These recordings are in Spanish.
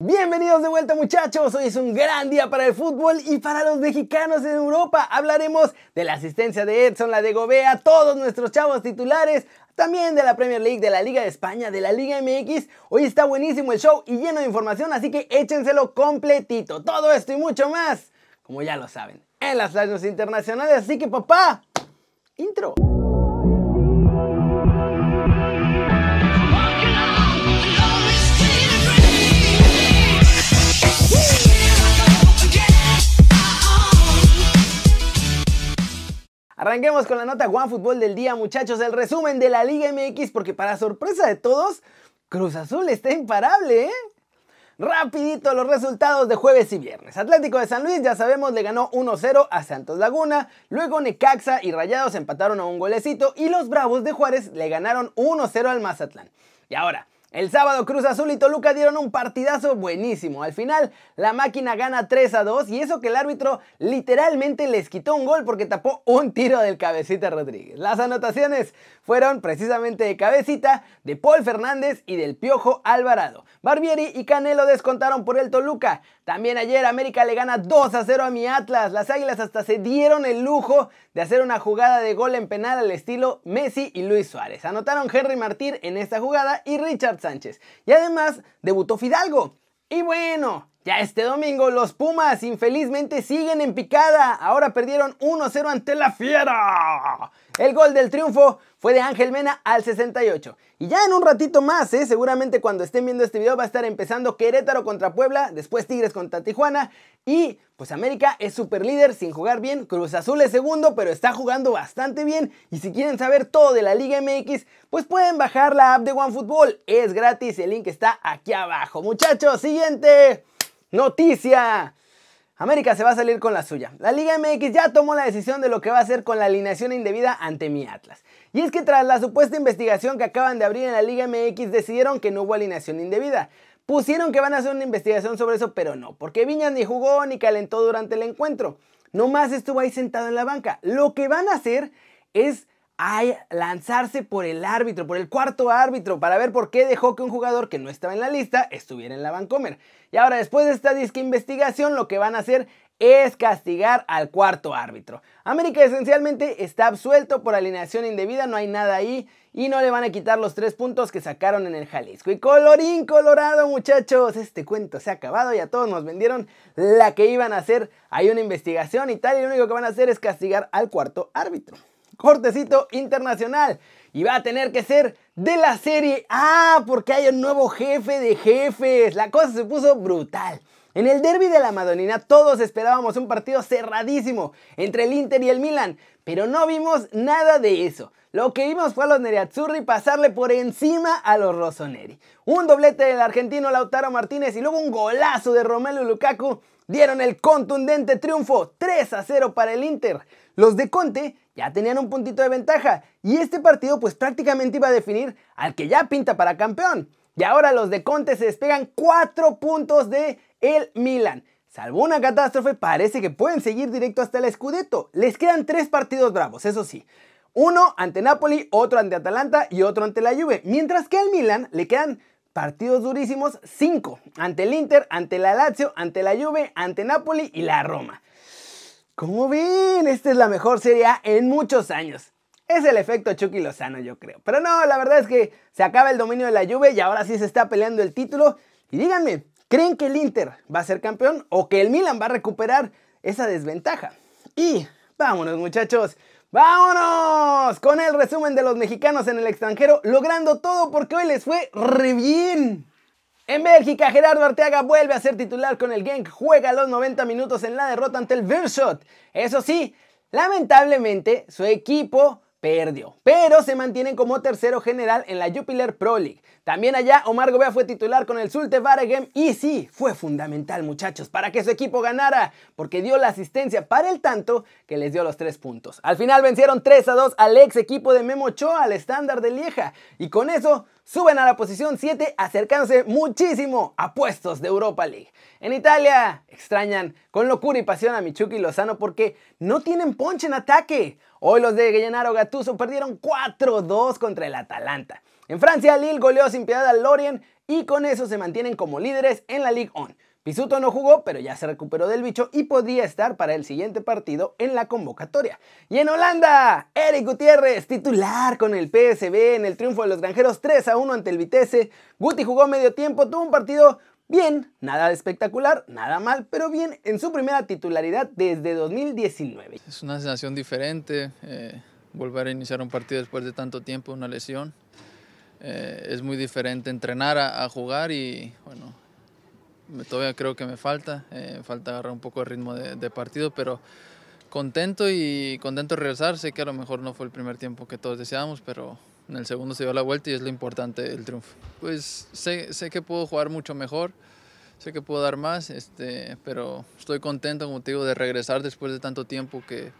Bienvenidos de vuelta muchachos, hoy es un gran día para el fútbol y para los mexicanos en Europa. Hablaremos de la asistencia de Edson, la de Gobea, todos nuestros chavos titulares, también de la Premier League, de la Liga de España, de la Liga MX. Hoy está buenísimo el show y lleno de información, así que échenselo completito. Todo esto y mucho más, como ya lo saben, en las radios internacionales. Así que papá, intro. Arranquemos con la nota One Fútbol del día, muchachos. El resumen de la Liga MX, porque para sorpresa de todos, Cruz Azul está imparable, ¿eh? Rapidito los resultados de jueves y viernes. Atlético de San Luis, ya sabemos, le ganó 1-0 a Santos Laguna. Luego Necaxa y Rayados empataron a un golecito. Y los Bravos de Juárez le ganaron 1-0 al Mazatlán. Y ahora, el sábado Cruz Azul y Toluca dieron un partidazo buenísimo. Al final la máquina gana 3 a 2 y eso que el árbitro literalmente les quitó un gol porque tapó un tiro del cabecita Rodríguez. Las anotaciones fueron precisamente de cabecita, de Paul Fernández y del Piojo Alvarado. Barbieri y Canelo descontaron por el Toluca. También ayer América le gana 2 a 0 a mi Atlas. Las Águilas hasta se dieron el lujo de hacer una jugada de gol en penal al estilo Messi y Luis Suárez. Anotaron Henry Martín en esta jugada y Richard Sánchez. Y además debutó Fidalgo. Y bueno, ya este domingo los Pumas infelizmente siguen en picada. Ahora perdieron 1-0 ante la Fiera. El gol del triunfo fue de Ángel Mena al 68. Y ya en un ratito más, ¿eh? seguramente cuando estén viendo este video va a estar empezando Querétaro contra Puebla, después Tigres contra Tijuana y pues América es super líder sin jugar bien, Cruz Azul es segundo pero está jugando bastante bien y si quieren saber todo de la Liga MX pues pueden bajar la app de OneFootball, es gratis, el link está aquí abajo. Muchachos, siguiente noticia. América se va a salir con la suya. La Liga MX ya tomó la decisión de lo que va a hacer con la alineación indebida ante mi Atlas. Y es que tras la supuesta investigación que acaban de abrir en la Liga MX decidieron que no hubo alineación indebida. Pusieron que van a hacer una investigación sobre eso, pero no, porque Viñas ni jugó ni calentó durante el encuentro. Nomás estuvo ahí sentado en la banca. Lo que van a hacer es lanzarse por el árbitro, por el cuarto árbitro, para ver por qué dejó que un jugador que no estaba en la lista estuviera en la Vancomer. Y ahora, después de esta disque investigación, lo que van a hacer es castigar al cuarto árbitro. América esencialmente está absuelto por alineación indebida, no hay nada ahí y no le van a quitar los tres puntos que sacaron en el Jalisco. Y colorín colorado muchachos, este cuento se ha acabado y a todos nos vendieron la que iban a hacer. Hay una investigación y tal y lo único que van a hacer es castigar al cuarto árbitro cortecito internacional. Y va a tener que ser de la serie A, porque hay un nuevo jefe de jefes. La cosa se puso brutal. En el derby de la Madonina todos esperábamos un partido cerradísimo entre el Inter y el Milan, pero no vimos nada de eso. Lo que vimos fue a los Nerazzurri pasarle por encima a los Rossoneri. Un doblete del argentino Lautaro Martínez y luego un golazo de Romelu Lukaku dieron el contundente triunfo 3 a 0 para el Inter. Los de Conte ya tenían un puntito de ventaja y este partido pues prácticamente iba a definir al que ya pinta para campeón. Y ahora los de Conte se despegan 4 puntos de el Milan. Salvo una catástrofe, parece que pueden seguir directo hasta el Scudetto. Les quedan 3 partidos bravos, eso sí. Uno ante Napoli, otro ante Atalanta y otro ante la Juve. Mientras que al Milan le quedan partidos durísimos 5 ante el Inter, ante la Lazio, ante la Juve, ante Napoli y la Roma. Como ven, esta es la mejor serie A en muchos años. Es el efecto Chucky Lozano, yo creo. Pero no, la verdad es que se acaba el dominio de la Juve y ahora sí se está peleando el título. Y díganme, ¿creen que el Inter va a ser campeón o que el Milan va a recuperar esa desventaja? Y vámonos, muchachos. ¡Vámonos! Con el resumen de los mexicanos en el extranjero, logrando todo porque hoy les fue re bien. En Bélgica, Gerardo Arteaga vuelve a ser titular con el Genk, juega los 90 minutos en la derrota ante el Virshot. Eso sí, lamentablemente su equipo perdió, pero se mantienen como tercero general en la Jupiler Pro League. También allá Omar Gobea fue titular con el Zulte Varegem y sí, fue fundamental muchachos para que su equipo ganara, porque dio la asistencia para el tanto que les dio los tres puntos. Al final vencieron 3 a 2 al ex equipo de Memo Ochoa, al estándar de Lieja, y con eso suben a la posición 7 acercándose muchísimo a puestos de Europa League. En Italia extrañan con locura y pasión a Michuki Lozano porque no tienen ponche en ataque. Hoy los de Gennaro Gattuso perdieron 4-2 contra el Atalanta. En Francia, Lille goleó sin piedad al Lorient y con eso se mantienen como líderes en la Ligue 1. Pisuto no jugó, pero ya se recuperó del bicho y podría estar para el siguiente partido en la convocatoria. Y en Holanda, Eric Gutiérrez, titular con el PSB en el triunfo de los granjeros 3 a 1 ante el Vitesse. Guti jugó medio tiempo, tuvo un partido bien, nada de espectacular, nada mal, pero bien en su primera titularidad desde 2019. Es una sensación diferente, eh, volver a iniciar un partido después de tanto tiempo, una lesión. Eh, es muy diferente entrenar a jugar y bueno, todavía creo que me falta, eh, falta agarrar un poco el ritmo de, partido, pero contento y contento de regresar. Sé que a lo mejor no fue el primer tiempo que todos deseábamos, pero en el segundo se dio la vuelta y es lo importante el triunfo. Pues sé, sé que puedo jugar mucho mejor, sé que puedo dar más, este, pero estoy contento, como te digo, de regresar después de tanto tiempo que,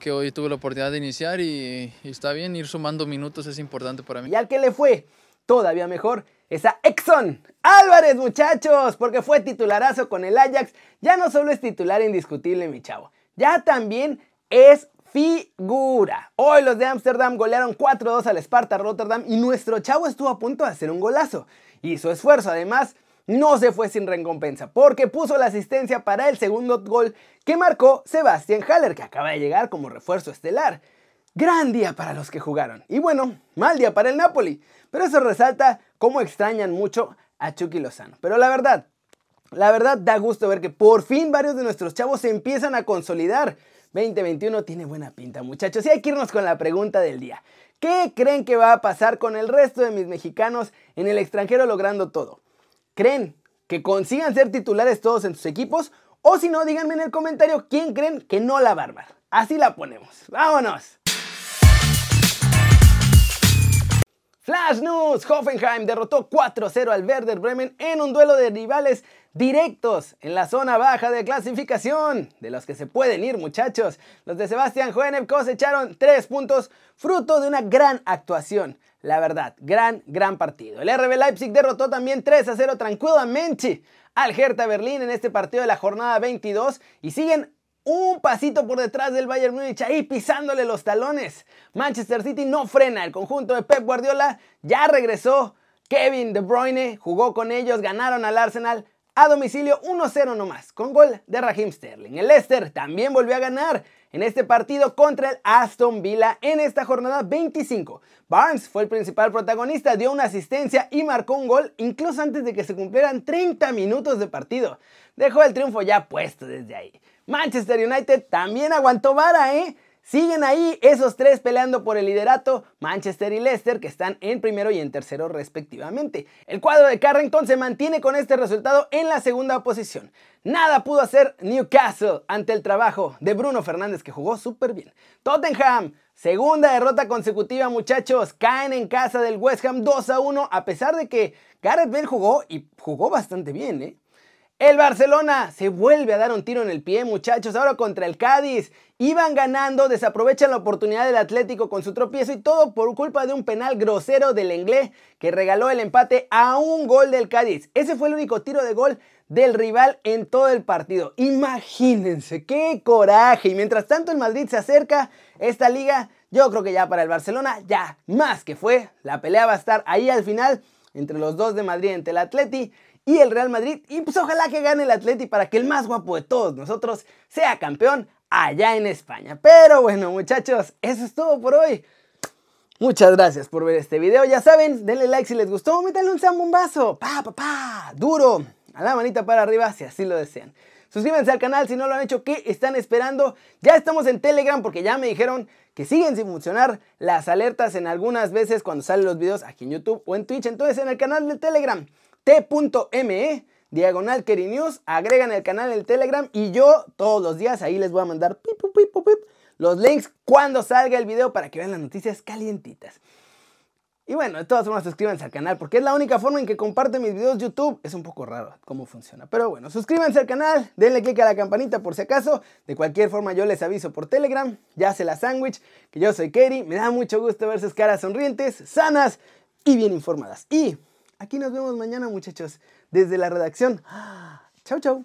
que hoy tuve la oportunidad de iniciar y, y está bien, ir sumando minutos es importante para mí. ¿Y al que le fue? Todavía mejor esa Exxon Álvarez, muchachos, porque fue titularazo con el Ajax. Ya no solo es titular indiscutible, mi chavo, ya también es figura. Hoy los de Ámsterdam golearon 4-2 al Sparta Rotterdam y nuestro chavo estuvo a punto de hacer un golazo. Y su esfuerzo, además, no se fue sin recompensa, porque puso la asistencia para el segundo gol que marcó Sebastián Haller, que acaba de llegar como refuerzo estelar. Gran día para los que jugaron. Y bueno, mal día para el Napoli. Pero eso resalta cómo extrañan mucho a Chucky Lozano. Pero la verdad, la verdad da gusto ver que por fin varios de nuestros chavos se empiezan a consolidar. 2021 tiene buena pinta, muchachos. Y hay que irnos con la pregunta del día. ¿Qué creen que va a pasar con el resto de mis mexicanos en el extranjero logrando todo? ¿Creen que consigan ser titulares todos en sus equipos? O si no, díganme en el comentario quién creen que no la barba. Así la ponemos. ¡Vámonos! Flash News, Hoffenheim derrotó 4-0 al Werder Bremen en un duelo de rivales directos en la zona baja de clasificación, de los que se pueden ir muchachos. Los de Sebastián Joenev cosecharon 3 puntos, fruto de una gran actuación. La verdad, gran, gran partido. El RB Leipzig derrotó también 3 0 tranquilamente al Hertha Berlín en este partido de la jornada 22 y siguen un pasito por detrás del Bayern Múnich ahí pisándole los talones. Manchester City no frena, el conjunto de Pep Guardiola ya regresó. Kevin De Bruyne jugó con ellos, ganaron al Arsenal a domicilio 1-0 nomás, con gol de Raheem Sterling. El Leicester también volvió a ganar en este partido contra el Aston Villa en esta jornada 25. Barnes fue el principal protagonista, dio una asistencia y marcó un gol incluso antes de que se cumplieran 30 minutos de partido. Dejó el triunfo ya puesto desde ahí. Manchester United también aguantó vara, ¿eh? Siguen ahí esos tres peleando por el liderato, Manchester y Leicester, que están en primero y en tercero respectivamente. El cuadro de Carrington se mantiene con este resultado en la segunda posición. Nada pudo hacer Newcastle ante el trabajo de Bruno Fernández, que jugó súper bien. Tottenham, segunda derrota consecutiva, muchachos, caen en casa del West Ham 2 a 1, a pesar de que Gareth Bale jugó y jugó bastante bien, ¿eh? El Barcelona se vuelve a dar un tiro en el pie, muchachos, ahora contra el Cádiz. Iban ganando, desaprovechan la oportunidad del Atlético con su tropiezo y todo por culpa de un penal grosero del inglés que regaló el empate a un gol del Cádiz. Ese fue el único tiro de gol del rival en todo el partido. Imagínense, qué coraje. Y mientras tanto el Madrid se acerca, esta liga, yo creo que ya para el Barcelona, ya más que fue. La pelea va a estar ahí al final entre los dos de Madrid, entre el Atleti y el Real Madrid. Y pues ojalá que gane el Atleti para que el más guapo de todos nosotros sea campeón allá en España. Pero bueno, muchachos, eso es todo por hoy. Muchas gracias por ver este video. Ya saben, denle like si les gustó, métanle un zambombazo. Pa, pa, pa, duro. A la manita para arriba si así lo desean. Suscríbanse al canal si no lo han hecho. ¿Qué están esperando? Ya estamos en Telegram porque ya me dijeron que siguen sin funcionar las alertas en algunas veces cuando salen los videos aquí en YouTube o en Twitch. Entonces en el canal de Telegram t.me diagonal News, agregan el canal en el Telegram y yo todos los días ahí les voy a mandar los links cuando salga el video para que vean las noticias calientitas. Y bueno, de todas formas suscríbanse al canal porque es la única forma en que comparten mis videos YouTube. Es un poco raro cómo funciona. Pero bueno, suscríbanse al canal, denle click a la campanita por si acaso. De cualquier forma yo les aviso por Telegram. Ya se la sándwich, que yo soy Kerry. Me da mucho gusto ver sus caras sonrientes, sanas y bien informadas. Y Aquí nos vemos mañana, muchachos, desde la redacción. Chau, chau.